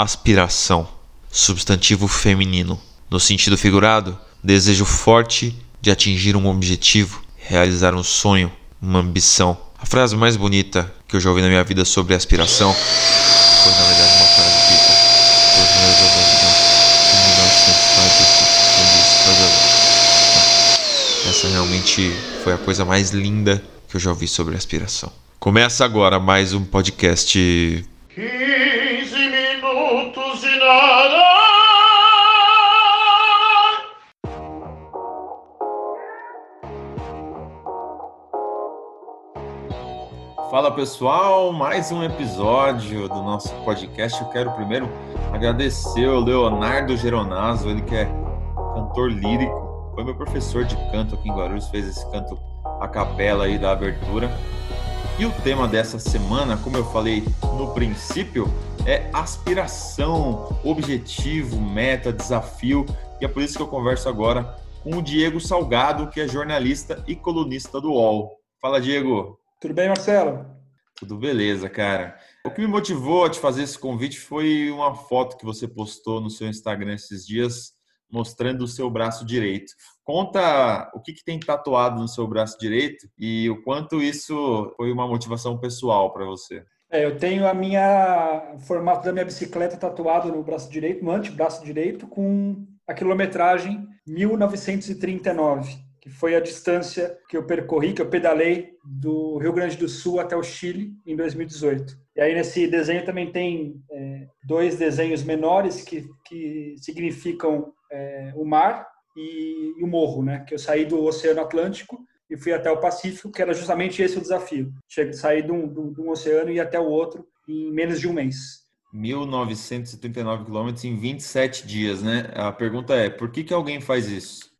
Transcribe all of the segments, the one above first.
Aspiração, substantivo feminino. No sentido figurado, desejo forte de atingir um objetivo, realizar um sonho, uma ambição. A frase mais bonita que eu já ouvi na minha vida sobre aspiração foi, na verdade, uma frase dita por meus em 1945, Essa realmente foi a coisa mais linda que eu já ouvi sobre aspiração. Começa agora mais um podcast Fala pessoal, mais um episódio do nosso podcast. Eu quero primeiro agradecer o Leonardo Geronaso, ele que é cantor lírico, foi meu professor de canto aqui em Guarulhos, fez esse canto a capela aí da abertura. E o tema dessa semana, como eu falei no princípio, é aspiração, objetivo, meta, desafio. E é por isso que eu converso agora com o Diego Salgado, que é jornalista e colunista do UOL. Fala, Diego. Tudo bem, Marcelo? Tudo beleza, cara. O que me motivou a te fazer esse convite foi uma foto que você postou no seu Instagram esses dias mostrando o seu braço direito. Conta o que, que tem tatuado no seu braço direito e o quanto isso foi uma motivação pessoal para você. É, eu tenho a minha o formato da minha bicicleta tatuado no braço direito, no antebraço direito, com a quilometragem 1939 que foi a distância que eu percorri, que eu pedalei do Rio Grande do Sul até o Chile em 2018. E aí nesse desenho também tem é, dois desenhos menores que, que significam é, o mar e, e, o morro, né? Que eu saí do Oceano Atlântico e fui até o Pacífico, que era justamente esse o desafio. Cheguei, sair de um, de um oceano e ir até o outro em menos de um mês. 1939 quilômetros em 27 dias, né? A pergunta é, por que, que alguém faz isso?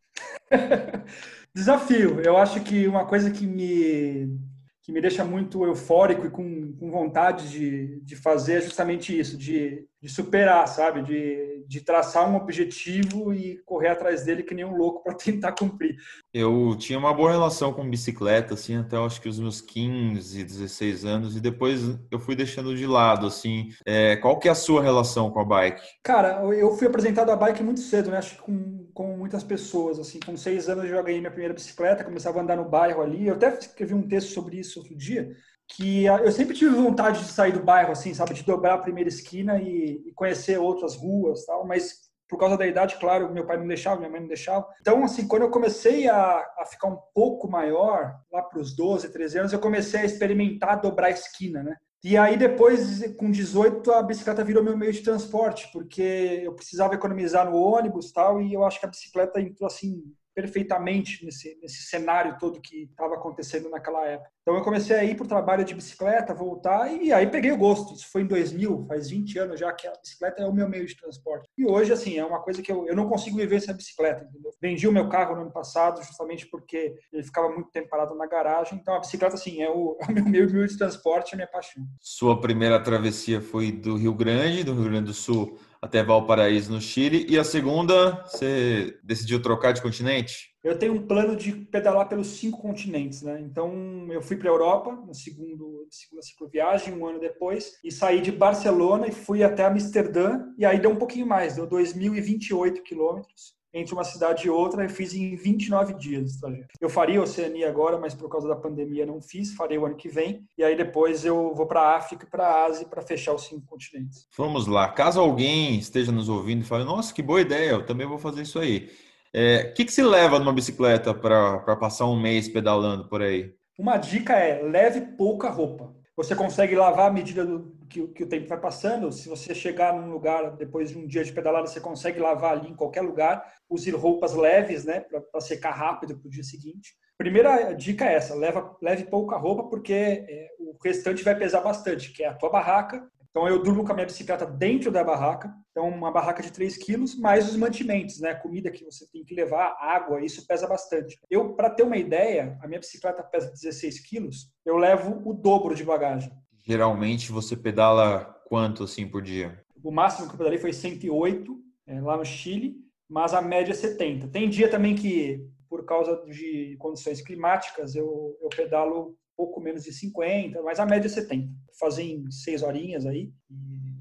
Desafio. Eu acho que uma coisa que me, que me deixa muito eufórico e com, com vontade de, de fazer é justamente isso, de, de superar, sabe? De, de traçar um objetivo e correr atrás dele que nem um louco para tentar cumprir. Eu tinha uma boa relação com bicicleta, assim, até acho que os meus 15, 16 anos, e depois eu fui deixando de lado, assim. É, qual que é a sua relação com a bike? Cara, eu fui apresentado a bike muito cedo, né? Acho que com, com muitas pessoas, assim. Com seis anos eu já ganhei minha primeira bicicleta, começava a andar no bairro ali. Eu até escrevi um texto sobre isso outro dia, que eu sempre tive vontade de sair do bairro, assim, sabe, de dobrar a primeira esquina e, e, conhecer outras ruas, tal, mas por causa da idade, claro, meu pai não deixava, minha mãe não deixava. Então, assim, quando eu comecei a, a ficar um pouco maior, lá para os 12, 13 anos, eu comecei a experimentar dobrar a esquina, né? E aí depois, com 18, a bicicleta virou meu meio de transporte, porque eu precisava economizar no ônibus tal, e eu acho que a bicicleta entrou assim perfeitamente nesse, nesse cenário todo que estava acontecendo naquela época. Então eu comecei a ir para o trabalho de bicicleta, voltar, e aí peguei o gosto. Isso foi em 2000, faz 20 anos já que a bicicleta é o meu meio de transporte. E hoje, assim, é uma coisa que eu, eu não consigo viver sem a bicicleta, entendeu? Vendi o meu carro no ano passado, justamente porque ele ficava muito tempo parado na garagem. Então a bicicleta, assim, é o, é o meu meio de transporte, é a minha paixão. Sua primeira travessia foi do Rio Grande, do Rio Grande do Sul até Valparaíso, no Chile. E a segunda, você decidiu trocar de continente? Eu tenho um plano de pedalar pelos cinco continentes, né? Então, eu fui para a Europa, na segundo, segunda cicloviagem, um ano depois, e saí de Barcelona e fui até Amsterdã, e aí deu um pouquinho mais, deu 2.028 quilômetros entre uma cidade e outra, eu fiz em 29 dias esse trajeto. Eu faria Oceania agora, mas por causa da pandemia não fiz, farei o ano que vem, e aí depois eu vou para a África e para a Ásia para fechar os cinco continentes. Vamos lá, caso alguém esteja nos ouvindo e fale, nossa, que boa ideia, eu também vou fazer isso aí. É, o que, que se leva numa bicicleta para passar um mês pedalando por aí? Uma dica é, leve pouca roupa. Você consegue lavar à medida do, que, que, o tempo vai passando. Se você chegar num lugar depois de um dia de pedalada, você consegue lavar ali em qualquer lugar. Use roupas leves, né, para secar rápido para o dia seguinte. Primeira dica é essa: leva, leve pouca roupa, porque é, o restante vai pesar bastante, que é a tua barraca. Então eu durmo com a minha bicicleta dentro da barraca, então uma barraca de 3 quilos, mais os mantimentos, né? Comida que você tem que levar, água, isso pesa bastante. Eu, para ter uma ideia, a minha bicicleta pesa 16 quilos, eu levo o dobro de bagagem. Geralmente você pedala quanto assim por dia? O máximo que eu pedalei foi 108 é, lá no Chile, mas a média é 70. Tem dia também que, por causa de condições climáticas, eu, eu pedalo pouco menos de 50, mas a média é 70. Fazem seis horinhas aí.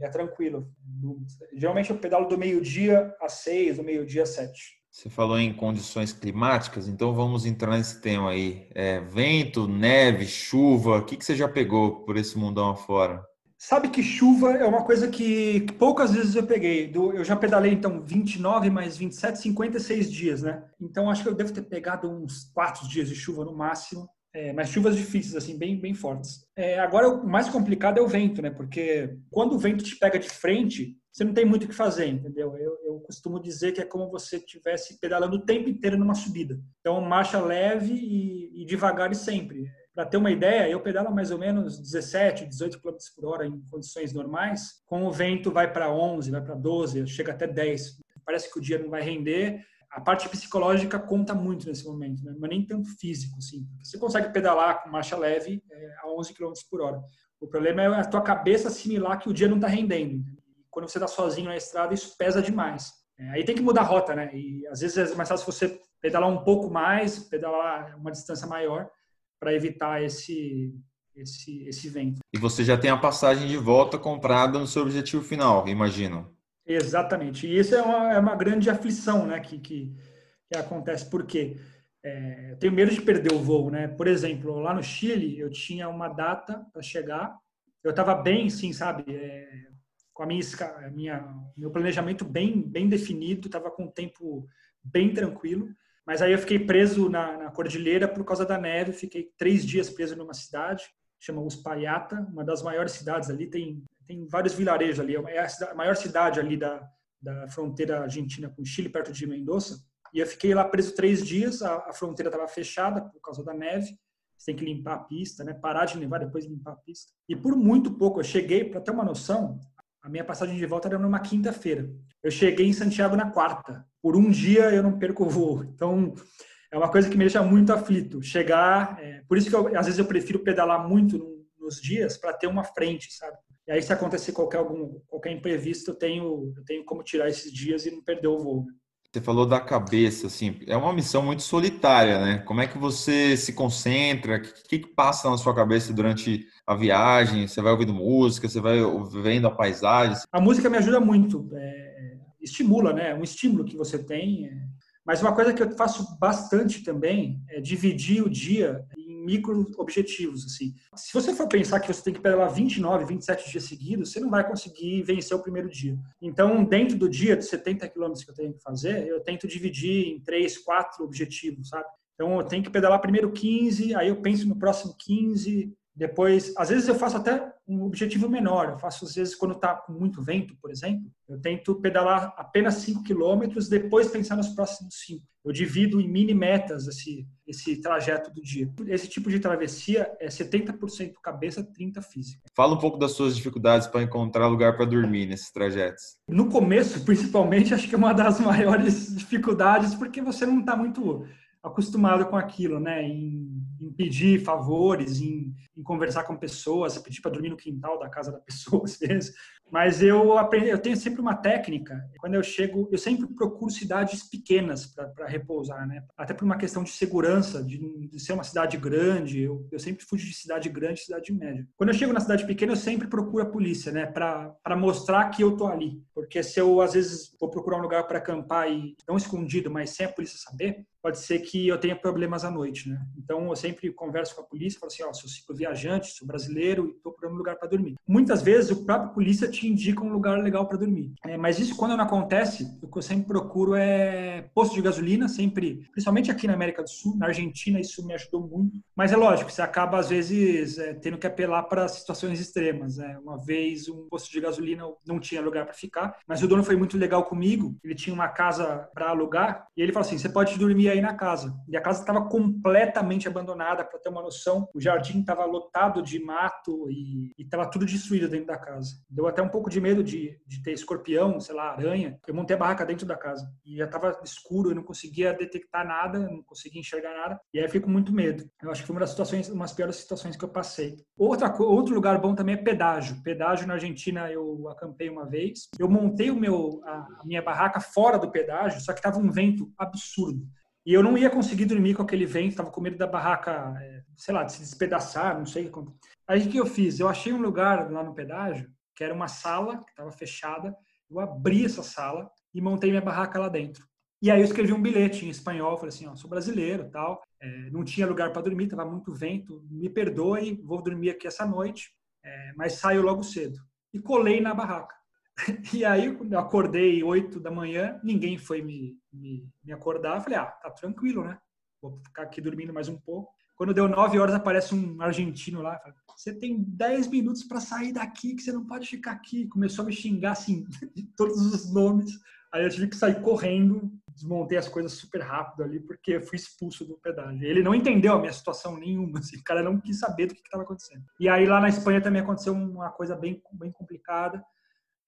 é tranquilo. Geralmente eu pedalo do meio-dia às seis, do meio-dia às sete. Você falou em condições climáticas, então vamos entrar nesse tema aí. É, vento, neve, chuva, o que, que você já pegou por esse mundão afora? Sabe que chuva é uma coisa que poucas vezes eu peguei. Eu já pedalei, então, 29 mais 27, 56 dias, né? Então, acho que eu devo ter pegado uns 4 dias de chuva no máximo. É, mas chuvas difíceis, assim, bem, bem fortes. É, agora, o mais complicado é o vento, né? Porque quando o vento te pega de frente, você não tem muito o que fazer, entendeu? Eu, eu costumo dizer que é como você estivesse pedalando o tempo inteiro numa subida. Então, marcha leve e, e devagar e sempre. Para ter uma ideia, eu pedalo mais ou menos 17, 18 km por hora em condições normais. Com o vento vai para 11, vai para 12, chega até 10. Parece que o dia não vai render. A parte psicológica conta muito nesse momento, né? mas nem tanto físico. Assim. Você consegue pedalar com marcha leve é, a 11 km por hora. O problema é a tua cabeça assimilar que o dia não está rendendo. Quando você está sozinho na estrada, isso pesa demais. É, aí tem que mudar a rota, né? E às vezes é mais fácil você pedalar um pouco mais, pedalar uma distância maior, para evitar esse, esse, esse vento. E você já tem a passagem de volta comprada no seu objetivo final, imagino. Exatamente. E isso é uma, é uma grande aflição né, que, que, que acontece. Por quê? É, eu tenho medo de perder o voo. Né? Por exemplo, lá no Chile, eu tinha uma data para chegar. Eu estava bem, sim, sabe? É, com a minha, minha meu planejamento bem, bem definido, estava com o tempo bem tranquilo. Mas aí eu fiquei preso na, na cordilheira por causa da neve, fiquei três dias preso numa cidade, chama Uspallata, uma das maiores cidades ali, tem, tem vários vilarejos ali, é a, cidade, a maior cidade ali da, da fronteira argentina com Chile, perto de Mendoza. E eu fiquei lá preso três dias, a, a fronteira estava fechada por causa da neve, você tem que limpar a pista, né? parar de nevar, depois limpar a pista. E por muito pouco, eu cheguei, para ter uma noção, a minha passagem de volta era numa quinta-feira. Eu cheguei em Santiago na quarta. Por um dia eu não perco o voo. Então, é uma coisa que me deixa muito aflito. Chegar, é, por isso que eu, às vezes eu prefiro pedalar muito nos dias para ter uma frente, sabe? E aí se acontecer qualquer algum qualquer imprevisto, eu tenho eu tenho como tirar esses dias e não perder o voo. Você falou da cabeça, assim, é uma missão muito solitária, né? Como é que você se concentra? O que, que passa na sua cabeça durante a viagem? Você vai ouvindo música, você vai vendo a paisagem? A música me ajuda muito, é, estimula, né? É um estímulo que você tem. É. Mas uma coisa que eu faço bastante também é dividir o dia micro objetivos, assim. Se você for pensar que você tem que pedalar 29, 27 dias seguidos, você não vai conseguir vencer o primeiro dia. Então, dentro do dia de 70 quilômetros que eu tenho que fazer, eu tento dividir em três, quatro objetivos, sabe? Então, eu tenho que pedalar primeiro 15, aí eu penso no próximo 15, depois, às vezes eu faço até um objetivo menor. Eu faço, às vezes, quando está com muito vento, por exemplo, eu tento pedalar apenas 5 quilômetros, depois pensar nos próximos 5. Eu divido em mini metas esse, esse trajeto do dia. Esse tipo de travessia é 70% cabeça, 30% física. Fala um pouco das suas dificuldades para encontrar lugar para dormir nesses trajetos. No começo, principalmente, acho que é uma das maiores dificuldades, porque você não está muito acostumado com aquilo, né? Em, em pedir favores, em, em, conversar com pessoas, pedir para dormir no quintal da casa da pessoa, às vezes. Mas eu aprendi, eu tenho sempre uma técnica. Quando eu chego, eu sempre procuro cidades pequenas para repousar, né? Até por uma questão de segurança, de, de ser uma cidade grande. Eu, eu, sempre fujo de cidade grande, cidade média. Quando eu chego na cidade pequena, eu sempre procuro a polícia, né? Para mostrar que eu tô ali. Porque se eu às vezes vou procurar um lugar para acampar e não escondido, mas sem a polícia saber, pode ser que eu tenha problemas à noite, né? Então eu sempre converso com a polícia, falo assim, ó, oh, sou viajante, sou brasileiro e estou procurando um lugar para dormir. Muitas vezes o próprio polícia te indica um lugar legal para dormir. É, mas isso quando não acontece, o que eu sempre procuro é posto de gasolina, sempre, principalmente aqui na América do Sul, na Argentina isso me ajudou muito. Mas é lógico, você acaba às vezes é, tendo que apelar para situações extremas. Né? Uma vez um posto de gasolina não tinha lugar para ficar, mas o dono foi muito legal comigo. Ele tinha uma casa para alugar e ele falou assim, você pode dormir aí na casa. E a casa estava completamente abandonada, para ter uma noção. O jardim estava lotado de mato e estava tudo destruído dentro da casa. Deu até um pouco de medo de, de ter escorpião, sei lá, aranha. Eu montei a barraca dentro da casa e já estava escuro, eu não conseguia detectar nada, não conseguia enxergar nada. E aí eu fiquei com muito medo. Eu acho que foi uma das situações, umas piores situações que eu passei. Outra, outro lugar bom também é pedágio. Pedágio na Argentina eu acampei uma vez. Eu montei o meu, a, a minha barraca fora do pedágio, só que estava um vento absurdo. E eu não ia conseguir dormir com aquele vento, estava com medo da barraca, é, sei lá, de se despedaçar, não sei. Aí o que eu fiz? Eu achei um lugar lá no pedágio que era uma sala que estava fechada. Eu abri essa sala e montei minha barraca lá dentro. E aí eu escrevi um bilhete em espanhol, falei assim, ó, sou brasileiro, tal, é, não tinha lugar para dormir, tava muito vento, me perdoe, vou dormir aqui essa noite, é, mas saio logo cedo. E colei na barraca. E aí eu acordei oito da manhã, ninguém foi me, me, me acordar, falei, ah, tá tranquilo, né? Vou ficar aqui dormindo mais um pouco. Quando deu nove horas, aparece um argentino lá. Fala, você tem dez minutos para sair daqui, que você não pode ficar aqui. Começou a me xingar, assim, de todos os nomes. Aí eu tive que sair correndo, desmontei as coisas super rápido ali, porque fui expulso do pedágio. Ele não entendeu a minha situação nenhuma, assim, o cara não quis saber do que estava acontecendo. E aí lá na Espanha também aconteceu uma coisa bem, bem complicada.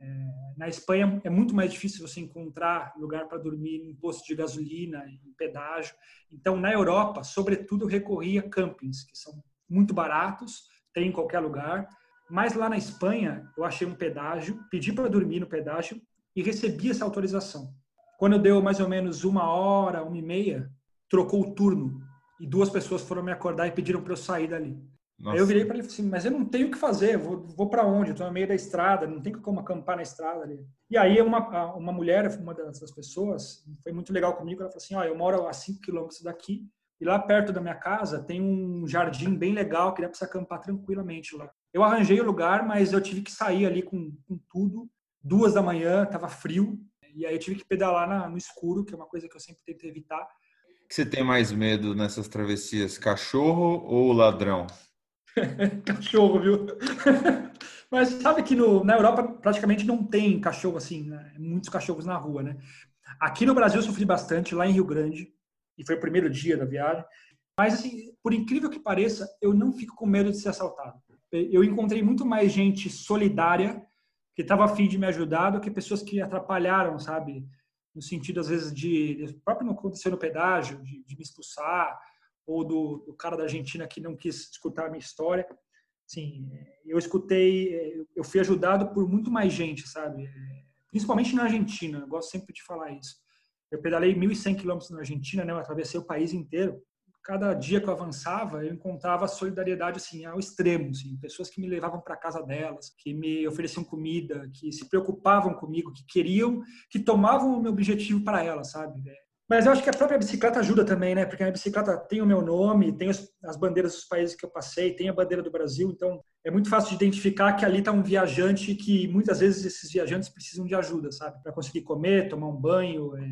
É, na Espanha é muito mais difícil você encontrar lugar para dormir em posto de gasolina, em pedágio. Então, na Europa, sobretudo, eu a campings, que são muito baratos, tem em qualquer lugar. Mas lá na Espanha, eu achei um pedágio, pedi para dormir no pedágio e recebi essa autorização. Quando deu mais ou menos uma hora, uma e meia, trocou o turno e duas pessoas foram me acordar e pediram para eu sair dali. Nossa. Aí eu virei para ele assim, mas eu não tenho o que fazer, vou, vou para onde? Estou no meio da estrada, não tem como acampar na estrada ali. E aí uma, uma mulher, uma dessas pessoas, foi muito legal comigo, ela falou assim, ó, eu moro a 5 quilômetros daqui, e lá perto da minha casa tem um jardim bem legal que dá para você acampar tranquilamente lá. Eu arranjei o lugar, mas eu tive que sair ali com, com tudo. Duas da manhã, estava frio, e aí eu tive que pedalar na, no escuro, que é uma coisa que eu sempre tento evitar. O que você tem mais medo nessas travessias, cachorro ou ladrão? cachorro, viu? Mas sabe que no, na Europa praticamente não tem cachorro assim, né? muitos cachorros na rua, né? Aqui no Brasil eu sofri bastante, lá em Rio Grande, e foi o primeiro dia da viagem. Mas, assim, por incrível que pareça, eu não fico com medo de ser assaltado. Eu encontrei muito mais gente solidária que estava afim de me ajudar do que pessoas que atrapalharam, sabe? No sentido, às vezes, de. próprio não aconteceu no pedágio, de, de me expulsar, ou do, do, cara da Argentina que não quis escutar a minha história. Sim, eu escutei, eu fui ajudado por muito mais gente, sabe? Principalmente na Argentina, eu gosto sempre de falar isso. Eu pedalei 1.100 quilômetros na Argentina, né? Eu atravessei o país inteiro. Cada dia que eu avançava, eu encontrava solidariedade assim ao extremo, assim, pessoas que me levavam para casa delas, que me ofereciam comida, que se preocupavam comigo, que queriam, que tomavam o meu objetivo para elas, sabe? Mas eu acho que a própria bicicleta ajuda também, né? Porque a bicicleta tem o meu nome, tem as bandeiras dos países que eu passei, tem a bandeira do Brasil, então é muito fácil de identificar que ali está um viajante que muitas vezes esses viajantes precisam de ajuda, sabe? Para conseguir comer, tomar um banho, é,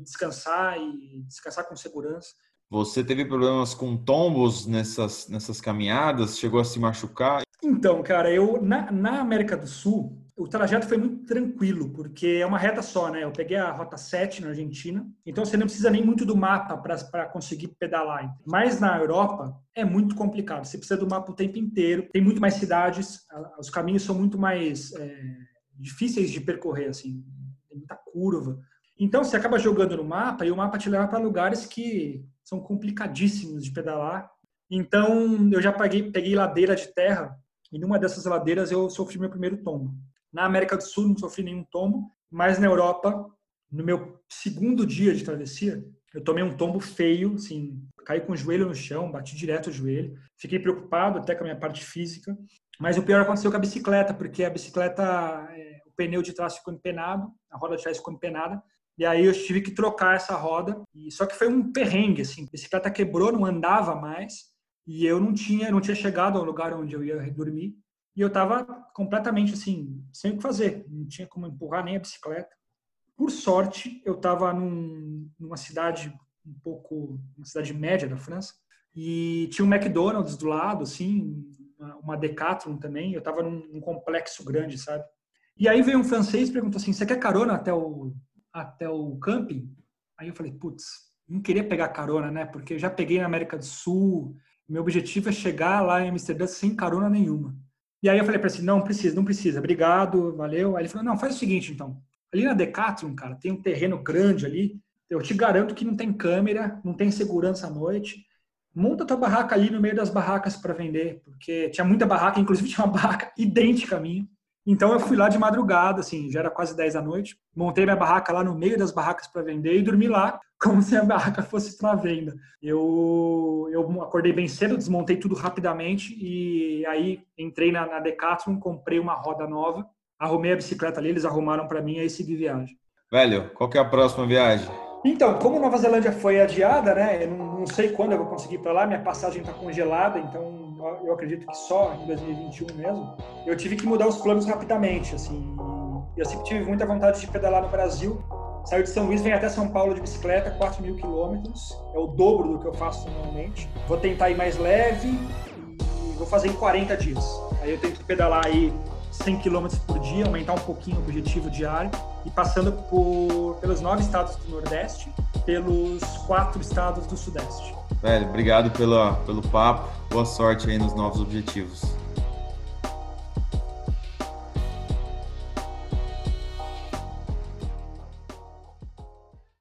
descansar e descansar com segurança. Você teve problemas com tombos nessas, nessas caminhadas? Chegou a se machucar? Então, cara, eu na, na América do Sul, o trajeto foi muito tranquilo, porque é uma reta só, né? Eu peguei a rota 7 na Argentina, então você não precisa nem muito do mapa para conseguir pedalar. Mas na Europa é muito complicado, você precisa do mapa o tempo inteiro, tem muito mais cidades, os caminhos são muito mais é, difíceis de percorrer, assim, tem muita curva. Então você acaba jogando no mapa e o mapa te leva para lugares que são complicadíssimos de pedalar. Então eu já peguei, peguei ladeira de terra e numa dessas ladeiras eu sofri meu primeiro tombo. Na América do Sul não sofri nenhum tombo, mas na Europa, no meu segundo dia de travessia, eu tomei um tombo feio, assim, caí com o joelho no chão, bati direto o joelho. Fiquei preocupado até com a minha parte física. Mas o pior aconteceu com a bicicleta, porque a bicicleta, é, o pneu de trás ficou empenado, a roda de trás ficou empenada. E aí eu tive que trocar essa roda. E só que foi um perrengue, assim. A bicicleta quebrou, não andava mais. E eu não tinha, não tinha chegado ao lugar onde eu ia dormir. E eu estava completamente assim, sem o que fazer, não tinha como empurrar nem a bicicleta. Por sorte, eu estava num, numa cidade um pouco, uma cidade média da França, e tinha um McDonald's do lado, assim, uma, uma Decathlon também. Eu estava num, num, complexo grande, sabe? E aí veio um francês e perguntou assim: "Você quer carona até o até o camping?" Aí eu falei: "Putz, não queria pegar carona, né? Porque eu já peguei na América do Sul. Meu objetivo é chegar lá em Amsterdã sem carona nenhuma." E aí eu falei para ele assim, não precisa, não precisa, obrigado, valeu. Aí ele falou, não, faz o seguinte então, ali na Decathlon, cara, tem um terreno grande ali, eu te garanto que não tem câmera, não tem segurança à noite, monta tua barraca ali no meio das barracas para vender, porque tinha muita barraca, inclusive tinha uma barraca idêntica à minha. Então eu fui lá de madrugada, assim, já era quase 10 da noite, montei minha barraca lá no meio das barracas para vender e dormi lá como se a barraca fosse para venda. Eu, eu acordei bem cedo, desmontei tudo rapidamente e aí entrei na, na Decathlon, comprei uma roda nova arrumei a bicicleta ali, eles arrumaram para mim, aí segui viagem. Velho, qual que é a próxima viagem? Então, como Nova Zelândia foi adiada, né? Eu não, não sei quando eu vou conseguir ir para lá, minha passagem está congelada, então eu acredito que só em 2021 mesmo. Eu tive que mudar os planos rapidamente, assim. Eu sempre tive muita vontade de pedalar no Brasil. Saio de São Luís, venho até São Paulo de bicicleta, 4 mil quilômetros. É o dobro do que eu faço normalmente. Vou tentar ir mais leve e vou fazer em 40 dias. Aí eu tento pedalar aí 100 km por dia, aumentar um pouquinho o objetivo diário e passando por, pelos nove estados do Nordeste, pelos quatro estados do Sudeste. Velho, obrigado pela, pelo papo. Boa sorte aí nos novos objetivos.